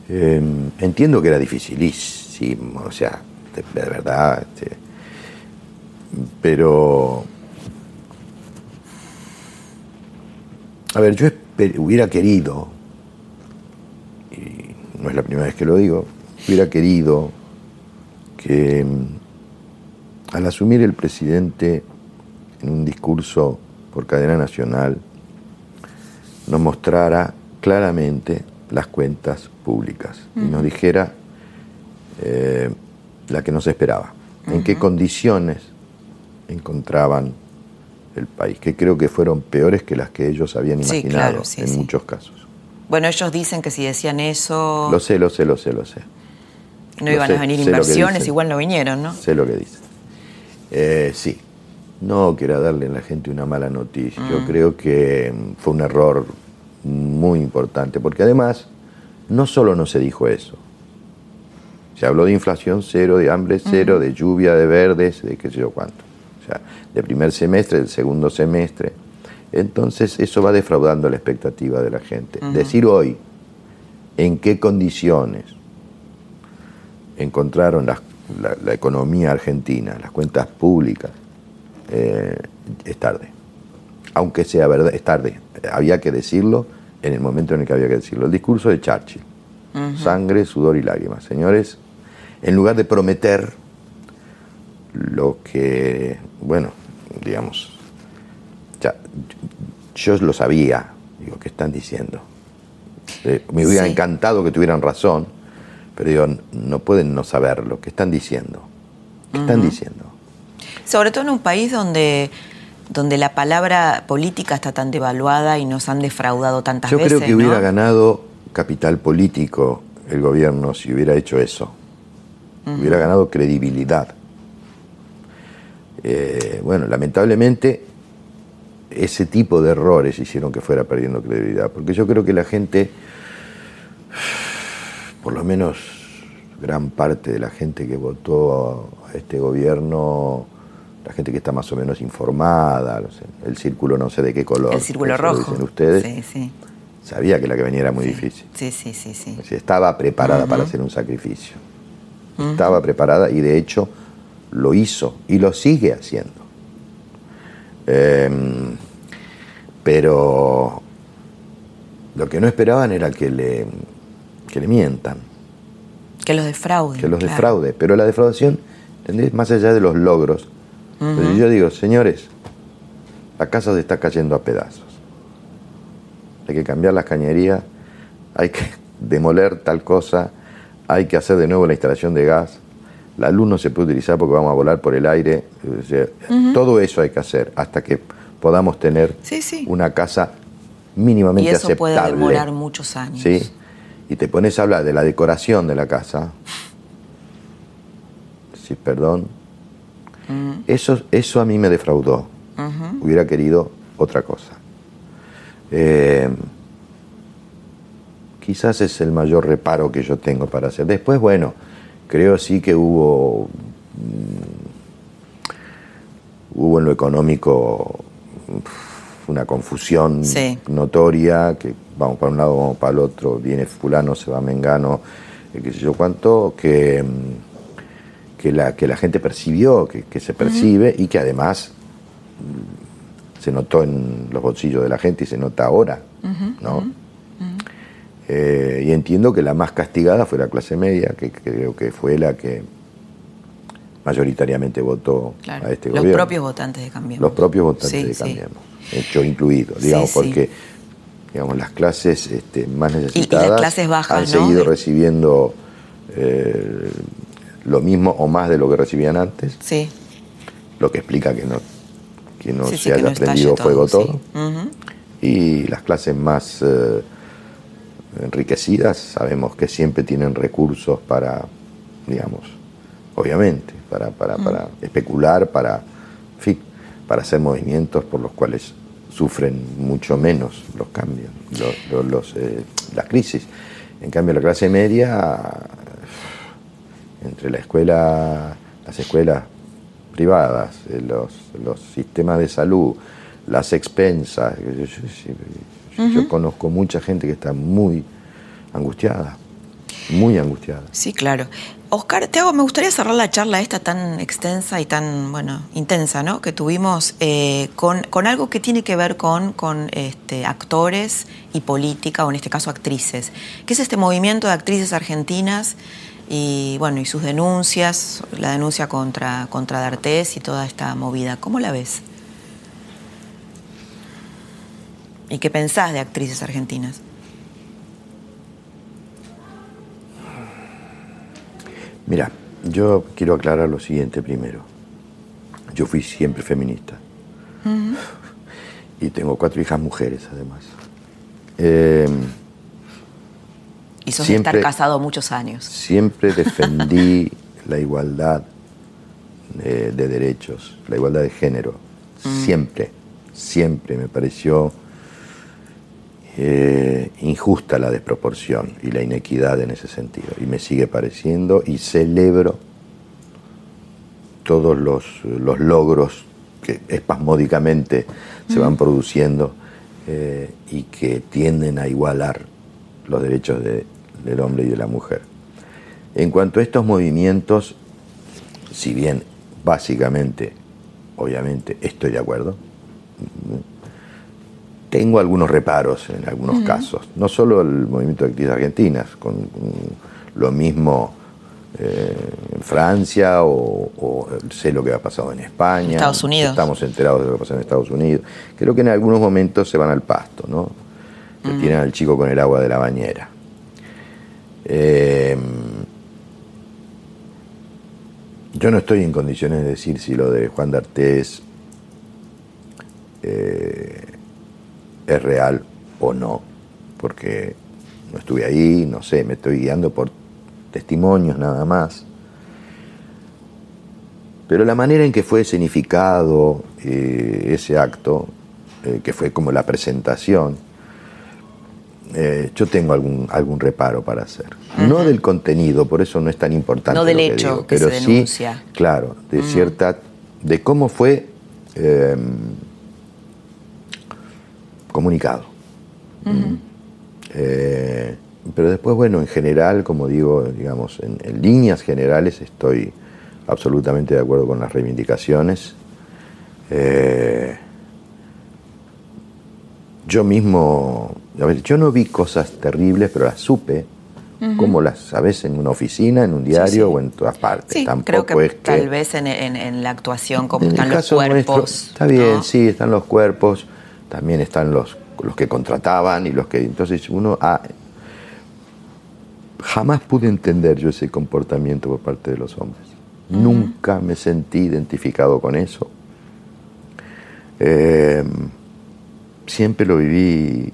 Eh, entiendo que era dificilísimo, o sea, de, verdad. este, pero. A ver, yo hubiera querido, y no es la primera vez que lo digo, hubiera querido que mm, al asumir el presidente en un discurso por cadena nacional nos mostrara claramente las cuentas públicas y nos dijera eh, la que nos esperaba, en qué condiciones encontraban el país, que creo que fueron peores que las que ellos habían Sí, imaginado claro, sí, en sí. muchos casos. Bueno, ellos dicen que si decían eso, Lo sé, lo sé, lo sé, lo sé. no lo iban sé, a venir inversiones, igual no vinieron, ¿no? Sé lo que dicen. Eh, sí. No quiero darle a la gente una mala noticia. Mm. Yo creo que mm, fue un error muy importante, porque además no solo no se dijo eso. Se habló de inflación cero, de hambre cero, de lluvia de verdes, de qué sé yo cuánto. O sea, de primer semestre, del segundo semestre. Entonces eso va defraudando la expectativa de la gente. Decir hoy en qué condiciones encontraron la economía argentina, las cuentas públicas, eh, es tarde. Aunque sea verdad, es tarde. Había que decirlo en el momento en el que había que decirlo. El discurso de Churchill. Sangre, sudor y lágrimas. Señores, en lugar de prometer lo que, bueno, digamos, ya, yo lo sabía, digo, ¿qué están diciendo? Eh, me hubiera Sí. encantado que tuvieran razón, pero digo, no pueden no saberlo. ¿Qué están diciendo? ¿Qué están diciendo? Sobre todo en un país donde, donde la palabra política está tan devaluada y nos han defraudado tantas Yo veces. creo que hubiera ganado capital político el gobierno si hubiera hecho eso. Hubiera ganado credibilidad. Eh, bueno, lamentablemente ese tipo de errores hicieron que fuera perdiendo credibilidad, porque yo creo que la gente, por lo menos gran parte de la gente que votó a este gobierno, la gente que está más o menos informada, no sé, el círculo no sé de qué color, El círculo eso lo rojo. dicen ustedes, Sí, sí. sabía que la que venía era muy difícil. Sí, sí, sí, sí. Estaba preparada para hacer un sacrificio. Estaba preparada y de hecho lo hizo y lo sigue haciendo. Em, pero lo que no esperaban era que le, que le mientan, Que los defrauden. que los claro. defraude. Pero la defraudación, ¿entendés? Más allá de los logros. Pero yo digo, señores, la casa se está cayendo a pedazos. Hay que cambiar las cañerías, hay que demoler tal cosa, hay que hacer de nuevo la instalación de gas. La luz no se puede utilizar porque vamos a volar por el aire. O sea, Todo eso hay que hacer hasta que podamos tener Sí, sí. una casa Y mínimamente eso puede aceptable. demorar muchos años. ¿sí? Y te pones a hablar de la decoración de la casa. Sí, perdón. Eso, eso a mí me defraudó. Hubiera querido otra cosa. Eh, quizás es el mayor reparo que yo tengo para hacer. Después, bueno, creo sí que hubo, mm, hubo en lo económico una confusión notoria, que vamos para un lado, vamos para el otro, viene fulano, se va Mengano, eh, qué sé yo cuánto, que, mm, que, la, que la gente percibió, que, se percibe y que además mm, se notó en los bolsillos de la gente y se nota ahora, ¿no? Eh, y entiendo que la más castigada fue la clase media, que creo que fue la que mayoritariamente votó a este gobierno. Los propios votantes de Cambiemos. Los propios votantes de Cambiemos, hecho incluido, digamos, porque digamos, las clases este, más necesitadas han seguido recibiendo eh, lo mismo o más de lo que recibían antes. Sí. Lo que explica que no, que no se haya prendido fuego todo. Y las clases más eh, enriquecidas sabemos que siempre tienen recursos para, digamos, obviamente, para, para, para especular, para, para hacer movimientos por los cuales sufren mucho menos los cambios, los, eh, las crisis. En cambio, la clase media, entre la escuela, las escuelas privadas, eh, los, los sistemas de salud, las expensas, yo conozco mucha gente que está muy angustiada, muy angustiada. Sí, claro. Oscar, te hago, me gustaría cerrar la charla esta tan extensa y tan, bueno, intensa, ¿no? Que tuvimos eh, con, algo que tiene que ver con, con este, actores y política, o en este caso actrices, que es este movimiento de actrices argentinas y, bueno, y sus denuncias, la denuncia contra, contra D'Artés y toda esta movida. ¿Cómo la ves? ¿Y qué pensás de actrices argentinas? Mira, yo quiero aclarar lo siguiente primero. Yo fui siempre feminista. Y tengo cuatro hijas mujeres, además. Eh, y sos de estar casado muchos años. Siempre defendí la igualdad de, derechos, la igualdad de género. Siempre, siempre me pareció eh, injusta la desproporción y la inequidad en ese sentido. Y me sigue pareciendo y celebro todos los, logros que espasmódicamente se van produciendo eh, y que tienden a igualar los derechos del hombre y de la mujer. En cuanto a estos movimientos, si bien básicamente, obviamente, estoy de acuerdo, tengo algunos reparos en algunos casos, no solo el movimiento de actividades argentinas, con, lo mismo eh, en Francia o, sé lo que ha pasado en España. Estados Unidos. Estamos enterados de lo que ha pasado en Estados Unidos. Creo que en algunos momentos se van al pasto, ¿no? Que tienen al chico con el agua de la bañera. Eh, yo no estoy en condiciones de decir si lo de Juan D'Artés eh, es real o no, porque no estuve ahí, no sé, me estoy guiando por testimonios nada más. Pero la manera en que fue escenificado eh, ese acto, eh, que fue como la presentación, eh, yo tengo algún, algún reparo para hacer. No del contenido, por eso no es tan importante. No del hecho que, pero se denuncia. sí, claro, de cierta, de cómo fue comunicado. Eh, pero después, bueno, en general, como digo, digamos, en, líneas generales estoy absolutamente de acuerdo con las reivindicaciones. Eh, yo mismo, a ver, yo no vi cosas terribles, pero las supe, como las sabes en una oficina, en un diario o en todas partes. Tampoco creo que, tal vez en, la actuación, como están los cuerpos. está bien, sí, están los cuerpos también están los, los que contrataban y los que... Entonces uno... jamás pude entender yo ese comportamiento por parte de los hombres. Nunca me sentí identificado con eso. Em, siempre lo viví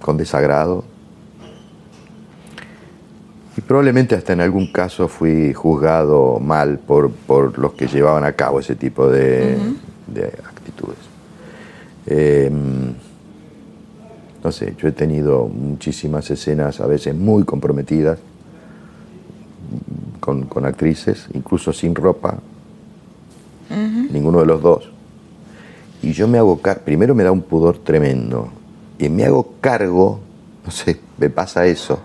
con desagrado. Y probablemente hasta en algún caso fui juzgado mal por, los que llevaban a cabo ese tipo de, de actitudes. Em, no sé, yo he tenido muchísimas escenas a veces muy comprometidas con, actrices, incluso sin ropa, ninguno de los dos. Y yo me hago cargo, primero me da un pudor tremendo, y me hago cargo, no sé, me pasa eso,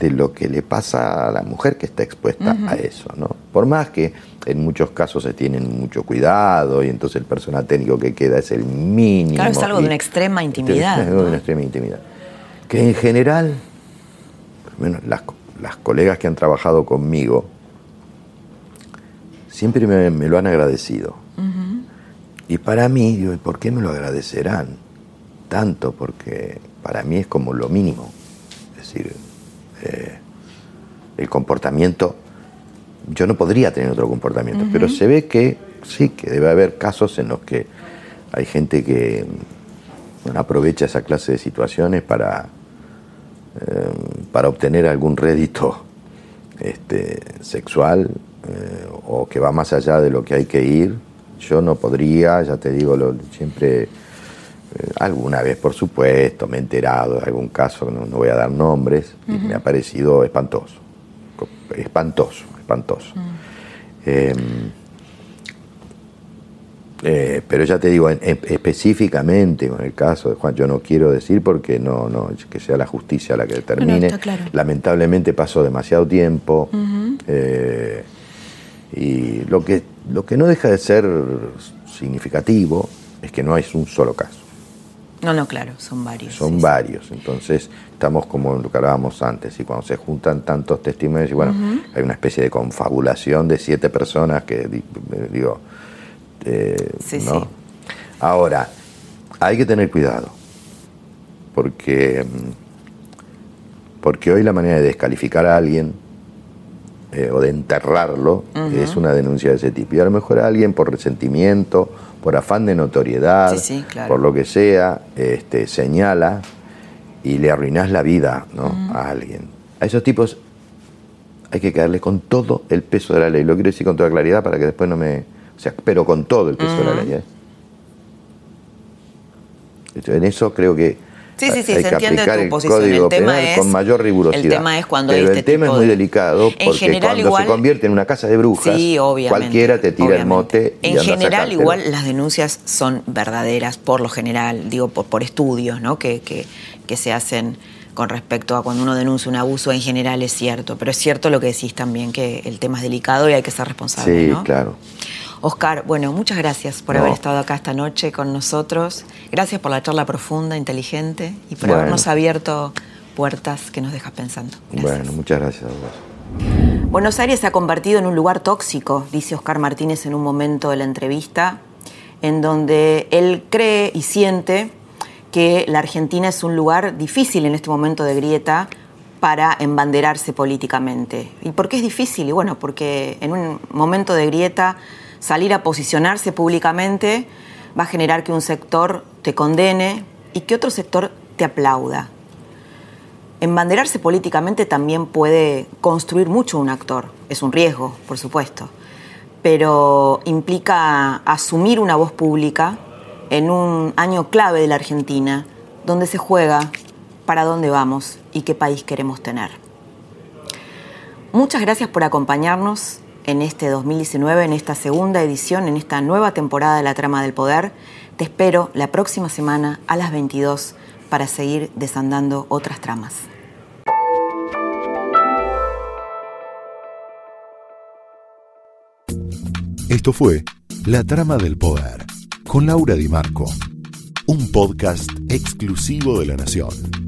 de lo que le pasa a la mujer que está expuesta a eso, ¿no? Por más que en muchos casos se tienen mucho cuidado y entonces el personal técnico que queda es el mínimo. Claro, es algo de una extrema intimidad. Es algo de una extrema intimidad. Que en general, menos las, las, colegas que han trabajado conmigo, siempre me, lo han agradecido. Y para mí, digo, ¿por qué me lo agradecerán tanto? Porque para mí es como lo mínimo. Es decir, eh, el comportamiento, yo no podría tener otro comportamiento, pero se ve que sí, que debe haber casos en los que hay gente que aprovecha esa clase de situaciones para, eh, para obtener algún rédito este, sexual eh, o que va más allá de lo que hay que ir. Yo no podría, ya te digo, lo, siempre alguna vez, por supuesto, me he enterado de algún caso, no, no voy a dar nombres, y me ha parecido espantoso. Espantoso, espantoso. Em, eh, pero ya te digo, específicamente con el caso de Juan, yo no quiero decir porque no, no que sea la justicia la que determine. Lamentablemente pasó demasiado tiempo. Eh, y lo que, lo que no deja de ser significativo es que no hay un solo caso. No, no, claro, son varios. Son varios, entonces estamos como lo que hablábamos antes, y cuando se juntan tantos testimonios, y bueno, hay una especie de confabulación de siete personas que, eh, digo, eh, sí, ¿no? Sí. Ahora, hay que tener cuidado, porque, mm, porque hoy la manera de descalificar a alguien eh, o de enterrarlo es una denuncia de ese tipo. Y a lo mejor a alguien por resentimiento por afán de notoriedad, por lo que sea, este, señala y le arruinas la vida a alguien. A esos tipos hay que caerle con todo el peso de la ley. Lo quiero decir con toda claridad para que después no me... O sea, pero con todo el peso de la ley. ¿eh? En eso creo que Sí, sí, sí, se entiende tu posición. El tema es, con mayor rigurosidad. El tema es cuando Pero este el tema es muy delicado porque cuando se convierte en una casa de brujas, cualquiera te tira el mote. Y en general, igual las denuncias son verdaderas, por lo general, digo, por, por estudios ¿no? que, que, que se hacen con respecto a cuando uno denuncia un abuso en general es cierto, pero es cierto lo que decís también, que el tema es delicado y hay que ser responsable. Sí, claro. Oscar, bueno, muchas gracias por haber estado acá esta noche con nosotros. Gracias por la charla profunda, inteligente y por habernos abierto puertas que nos dejas pensando. Bueno, muchas gracias a vos. Buenos Aires se ha convertido en un lugar tóxico, dice Oscar Martínez en un momento de la entrevista, en donde él cree y siente que la Argentina es un lugar difícil en este momento de grieta para embanderarse políticamente. ¿Y por qué es difícil? Y bueno, porque en un momento de grieta salir a posicionarse públicamente va a generar que un sector te condene y que otro sector te aplauda. Embanderarse políticamente también puede construir mucho un actor. Es un riesgo, por supuesto, pero implica asumir una voz pública en un año clave de la Argentina, donde se juega para dónde vamos y qué país queremos tener. Muchas gracias por acompañarnos en este 2019, en esta segunda edición, en esta nueva temporada de La Trama del Poder. Te espero la próxima semana a las 22 para seguir desandando otras tramas. Esto fue La Trama del Poder con Laura Di Marco, un podcast exclusivo de La Nación.